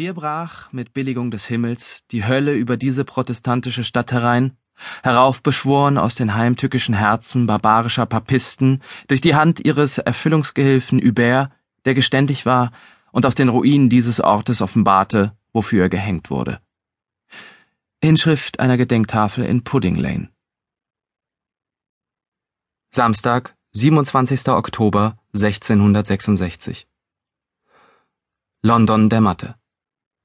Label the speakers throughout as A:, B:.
A: Hier brach, mit Billigung des Himmels, die Hölle über diese protestantische Stadt herein, heraufbeschworen aus den heimtückischen Herzen barbarischer Papisten durch die Hand ihres Erfüllungsgehilfen Hubert, der geständig war und auf den Ruinen dieses Ortes offenbarte, wofür er gehängt wurde. Inschrift einer Gedenktafel in Pudding Lane. Samstag, 27. Oktober 1666. London dämmerte.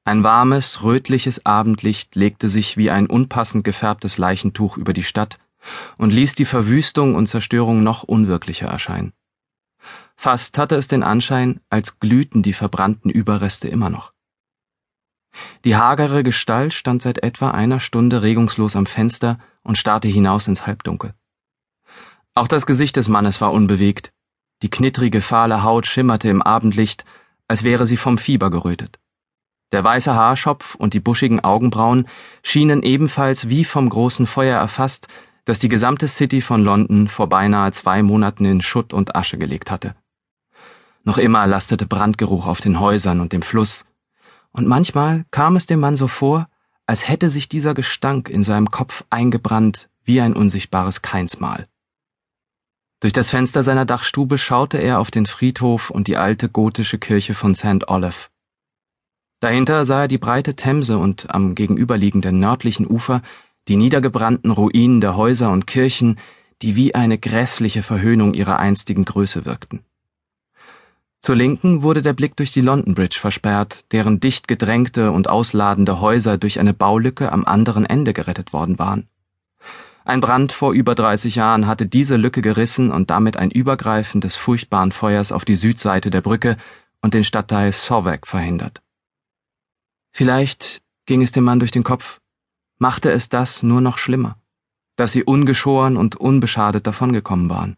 A: Ein warmes, rötliches Abendlicht legte sich wie ein unpassend gefärbtes Leichentuch über die Stadt und ließ die Verwüstung und Zerstörung noch unwirklicher erscheinen. Fast hatte es den Anschein, als glühten die verbrannten Überreste immer noch. Die hagere Gestalt stand seit etwa einer Stunde regungslos am Fenster und starrte hinaus ins Halbdunkel. Auch das Gesicht des Mannes war unbewegt, die knittrige, fahle Haut schimmerte im Abendlicht, als wäre sie vom Fieber gerötet. Der weiße Haarschopf und die buschigen Augenbrauen schienen ebenfalls wie vom großen Feuer erfasst, das die gesamte City von London vor beinahe zwei Monaten in Schutt und Asche gelegt hatte. Noch immer lastete Brandgeruch auf den Häusern und dem Fluss, und manchmal kam es dem Mann so vor, als hätte sich dieser Gestank in seinem Kopf eingebrannt wie ein unsichtbares Keinsmal. Durch das Fenster seiner Dachstube schaute er auf den Friedhof und die alte gotische Kirche von St. Olaf. Dahinter sah er die breite Themse und am gegenüberliegenden nördlichen Ufer die niedergebrannten Ruinen der Häuser und Kirchen, die wie eine grässliche Verhöhnung ihrer einstigen Größe wirkten. Zur Linken wurde der Blick durch die London Bridge versperrt, deren dicht gedrängte und ausladende Häuser durch eine Baulücke am anderen Ende gerettet worden waren. Ein Brand vor über 30 Jahren hatte diese Lücke gerissen und damit ein Übergreifen des furchtbaren Feuers auf die Südseite der Brücke und den Stadtteil Sauvac verhindert. Vielleicht, ging es dem Mann durch den Kopf, machte es das nur noch schlimmer, dass sie ungeschoren und unbeschadet davongekommen waren.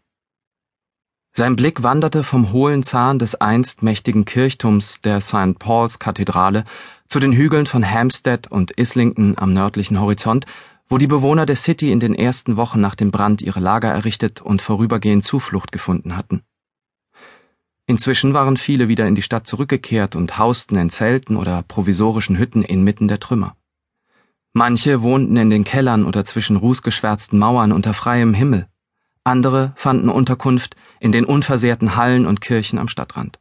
A: Sein Blick wanderte vom hohlen Zahn des einst mächtigen Kirchturms der St. Paul's Kathedrale zu den Hügeln von Hampstead und Islington am nördlichen Horizont, wo die Bewohner der City in den ersten Wochen nach dem Brand ihre Lager errichtet und vorübergehend Zuflucht gefunden hatten. Inzwischen waren viele wieder in die Stadt zurückgekehrt und hausten in Zelten oder provisorischen Hütten inmitten der Trümmer. Manche wohnten in den Kellern oder zwischen rußgeschwärzten Mauern unter freiem Himmel, andere fanden Unterkunft in den unversehrten Hallen und Kirchen am Stadtrand.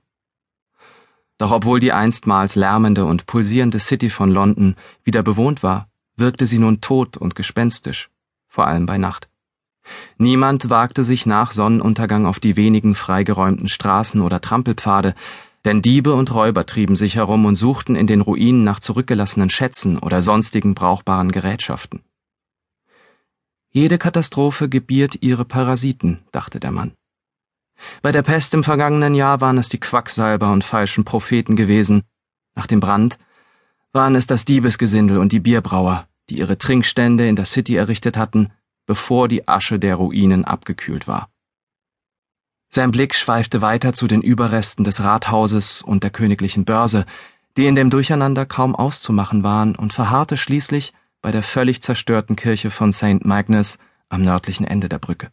A: Doch obwohl die einstmals lärmende und pulsierende City von London wieder bewohnt war, wirkte sie nun tot und gespenstisch, vor allem bei Nacht. Niemand wagte sich nach Sonnenuntergang auf die wenigen freigeräumten Straßen oder Trampelpfade, denn Diebe und Räuber trieben sich herum und suchten in den Ruinen nach zurückgelassenen Schätzen oder sonstigen brauchbaren Gerätschaften. Jede Katastrophe gebiert ihre Parasiten, dachte der Mann. Bei der Pest im vergangenen Jahr waren es die Quacksalber und falschen Propheten gewesen. Nach dem Brand waren es das Diebesgesindel und die Bierbrauer, die ihre Trinkstände in der City errichtet hatten, bevor die Asche der Ruinen abgekühlt war. Sein Blick schweifte weiter zu den Überresten des Rathauses und der königlichen Börse, die in dem Durcheinander kaum auszumachen waren, und verharrte schließlich bei der völlig zerstörten Kirche von St. Magnus am nördlichen Ende der Brücke.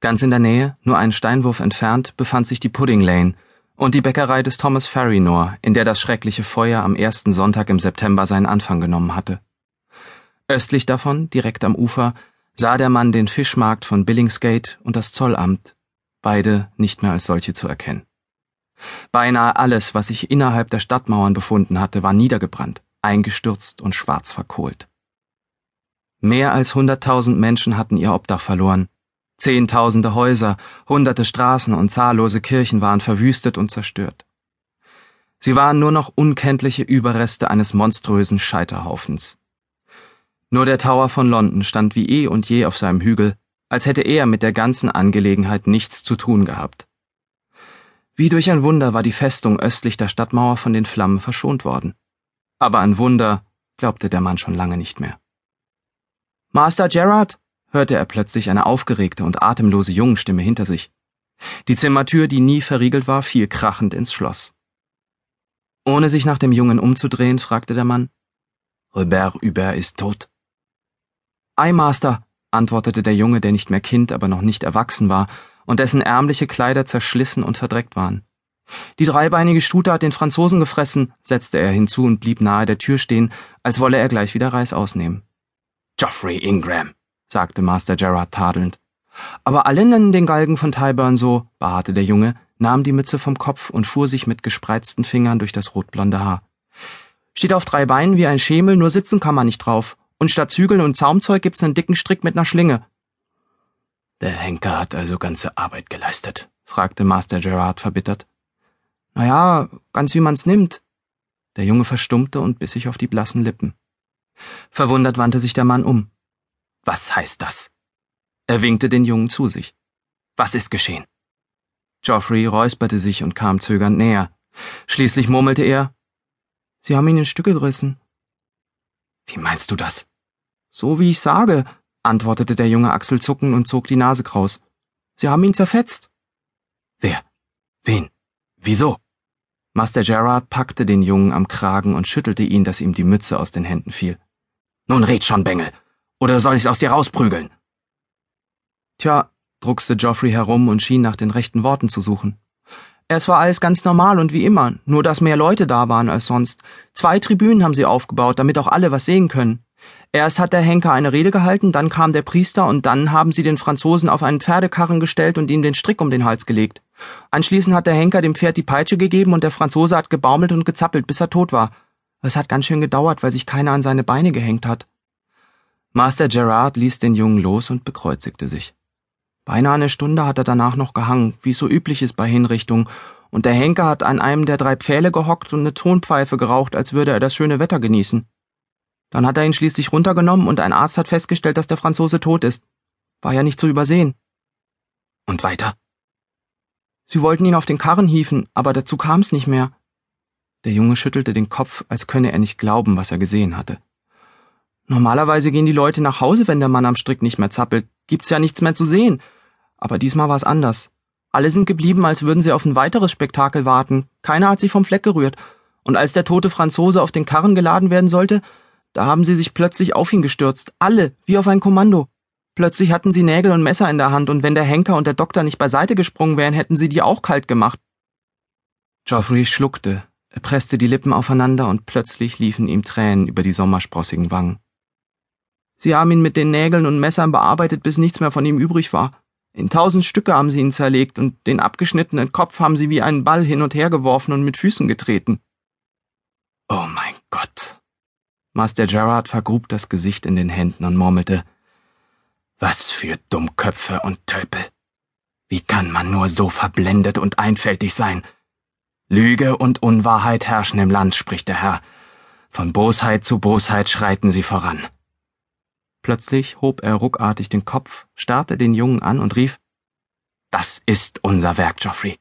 A: Ganz in der Nähe, nur einen Steinwurf entfernt, befand sich die Pudding Lane und die Bäckerei des Thomas Farrinor, in der das schreckliche Feuer am ersten Sonntag im September seinen Anfang genommen hatte. Östlich davon, direkt am Ufer, sah der Mann den Fischmarkt von Billingsgate und das Zollamt, beide nicht mehr als solche zu erkennen. Beinahe alles, was sich innerhalb der Stadtmauern befunden hatte, war niedergebrannt, eingestürzt und schwarz verkohlt. Mehr als hunderttausend Menschen hatten ihr Obdach verloren. Zehntausende Häuser, hunderte Straßen und zahllose Kirchen waren verwüstet und zerstört. Sie waren nur noch unkenntliche Überreste eines monströsen Scheiterhaufens. Nur der Tower von London stand wie eh und je auf seinem Hügel, als hätte er mit der ganzen Angelegenheit nichts zu tun gehabt. Wie durch ein Wunder war die Festung östlich der Stadtmauer von den Flammen verschont worden. Aber an Wunder glaubte der Mann schon lange nicht mehr. Master Gerard? hörte er plötzlich eine aufgeregte und atemlose Jungenstimme hinter sich. Die Zimmertür, die nie verriegelt war, fiel krachend ins Schloss. Ohne sich nach dem Jungen umzudrehen, fragte der Mann. Robert Hubert ist tot. Ei, Master, antwortete der Junge, der nicht mehr Kind, aber noch nicht erwachsen war und dessen ärmliche Kleider zerschlissen und verdreckt waren. Die dreibeinige Stute hat den Franzosen gefressen, setzte er hinzu und blieb nahe der Tür stehen, als wolle er gleich wieder Reis ausnehmen.
B: Geoffrey Ingram,
A: sagte Master Gerard tadelnd. Aber alle nennen den Galgen von Tyburn so, beharrte der Junge, nahm die Mütze vom Kopf und fuhr sich mit gespreizten Fingern durch das rotblonde Haar. Steht auf drei Beinen wie ein Schemel, nur sitzen kann man nicht drauf. Und statt Zügeln und Zaumzeug gibt's einen dicken Strick mit ner Schlinge.
B: Der Henker hat also ganze Arbeit geleistet,
A: fragte Master Gerard verbittert. Na ja, ganz wie man's nimmt. Der Junge verstummte und biss sich auf die blassen Lippen. Verwundert wandte sich der Mann um.
B: Was heißt das?
A: Er winkte den Jungen zu sich.
B: Was ist geschehen?
A: Geoffrey räusperte sich und kam zögernd näher. Schließlich murmelte er, Sie haben ihn in Stücke gerissen.
B: Wie meinst du das?
A: So wie ich sage, antwortete der junge Achselzucken und zog die Nase kraus. Sie haben ihn zerfetzt.
B: Wer? Wen? Wieso?
A: Master Gerard packte den Jungen am Kragen und schüttelte ihn, dass ihm die Mütze aus den Händen fiel.
B: Nun red schon, Bengel. Oder soll ich's aus dir rausprügeln?
A: Tja, druckste Geoffrey herum und schien nach den rechten Worten zu suchen. Es war alles ganz normal und wie immer, nur dass mehr Leute da waren als sonst. Zwei Tribünen haben sie aufgebaut, damit auch alle was sehen können. Erst hat der Henker eine Rede gehalten, dann kam der Priester und dann haben sie den Franzosen auf einen Pferdekarren gestellt und ihm den Strick um den Hals gelegt. Anschließend hat der Henker dem Pferd die Peitsche gegeben und der Franzose hat gebaumelt und gezappelt, bis er tot war. Es hat ganz schön gedauert, weil sich keiner an seine Beine gehängt hat. Master Gerard ließ den Jungen los und bekreuzigte sich. Beinahe eine Stunde hat er danach noch gehangen, wie es so üblich ist bei Hinrichtungen, und der Henker hat an einem der drei Pfähle gehockt und eine Tonpfeife geraucht, als würde er das schöne Wetter genießen. Dann hat er ihn schließlich runtergenommen und ein Arzt hat festgestellt, dass der Franzose tot ist. War ja nicht zu übersehen.
B: Und weiter?
A: Sie wollten ihn auf den Karren hieven, aber dazu kam's nicht mehr. Der Junge schüttelte den Kopf, als könne er nicht glauben, was er gesehen hatte. Normalerweise gehen die Leute nach Hause, wenn der Mann am Strick nicht mehr zappelt. Gibt's ja nichts mehr zu sehen. Aber diesmal war es anders. Alle sind geblieben, als würden sie auf ein weiteres Spektakel warten. Keiner hat sich vom Fleck gerührt. Und als der tote Franzose auf den Karren geladen werden sollte, da haben sie sich plötzlich auf ihn gestürzt. Alle, wie auf ein Kommando. Plötzlich hatten sie Nägel und Messer in der Hand, und wenn der Henker und der Doktor nicht beiseite gesprungen wären, hätten sie die auch kalt gemacht. Geoffrey schluckte, er presste die Lippen aufeinander und plötzlich liefen ihm Tränen über die sommersprossigen Wangen. Sie haben ihn mit den Nägeln und Messern bearbeitet, bis nichts mehr von ihm übrig war. In tausend Stücke haben sie ihn zerlegt und den abgeschnittenen Kopf haben sie wie einen Ball hin und her geworfen und mit Füßen getreten.
B: Oh mein Gott.
A: Master Gerard vergrub das Gesicht in den Händen und murmelte,
B: was für Dummköpfe und Tölpel. Wie kann man nur so verblendet und einfältig sein? Lüge und Unwahrheit herrschen im Land, spricht der Herr. Von Bosheit zu Bosheit schreiten sie voran.
A: Plötzlich hob er ruckartig den Kopf, starrte den Jungen an und rief
B: Das ist unser Werk, Geoffrey.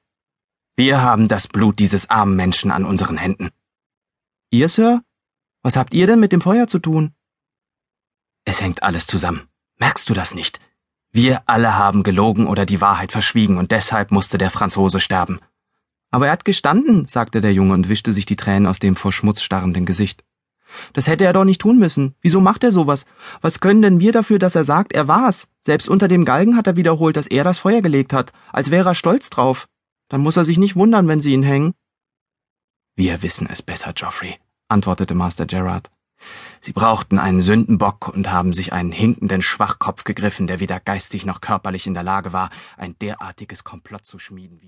B: Wir haben das Blut dieses armen Menschen an unseren Händen.
A: Ihr, Sir? Was habt ihr denn mit dem Feuer zu tun?
B: Es hängt alles zusammen. Merkst du das nicht? Wir alle haben gelogen oder die Wahrheit verschwiegen und deshalb musste der Franzose sterben.
A: Aber er hat gestanden, sagte der Junge und wischte sich die Tränen aus dem vor Schmutz starrenden Gesicht. Das hätte er doch nicht tun müssen. Wieso macht er sowas? Was können denn wir dafür, dass er sagt, er war's? Selbst unter dem Galgen hat er wiederholt, dass er das Feuer gelegt hat, als wäre er stolz drauf. Dann muss er sich nicht wundern, wenn sie ihn hängen.
B: Wir wissen es besser, Geoffrey, antwortete Master Gerard. Sie brauchten einen Sündenbock und haben sich einen hinkenden Schwachkopf gegriffen, der weder geistig noch körperlich in der Lage war, ein derartiges Komplott zu schmieden wie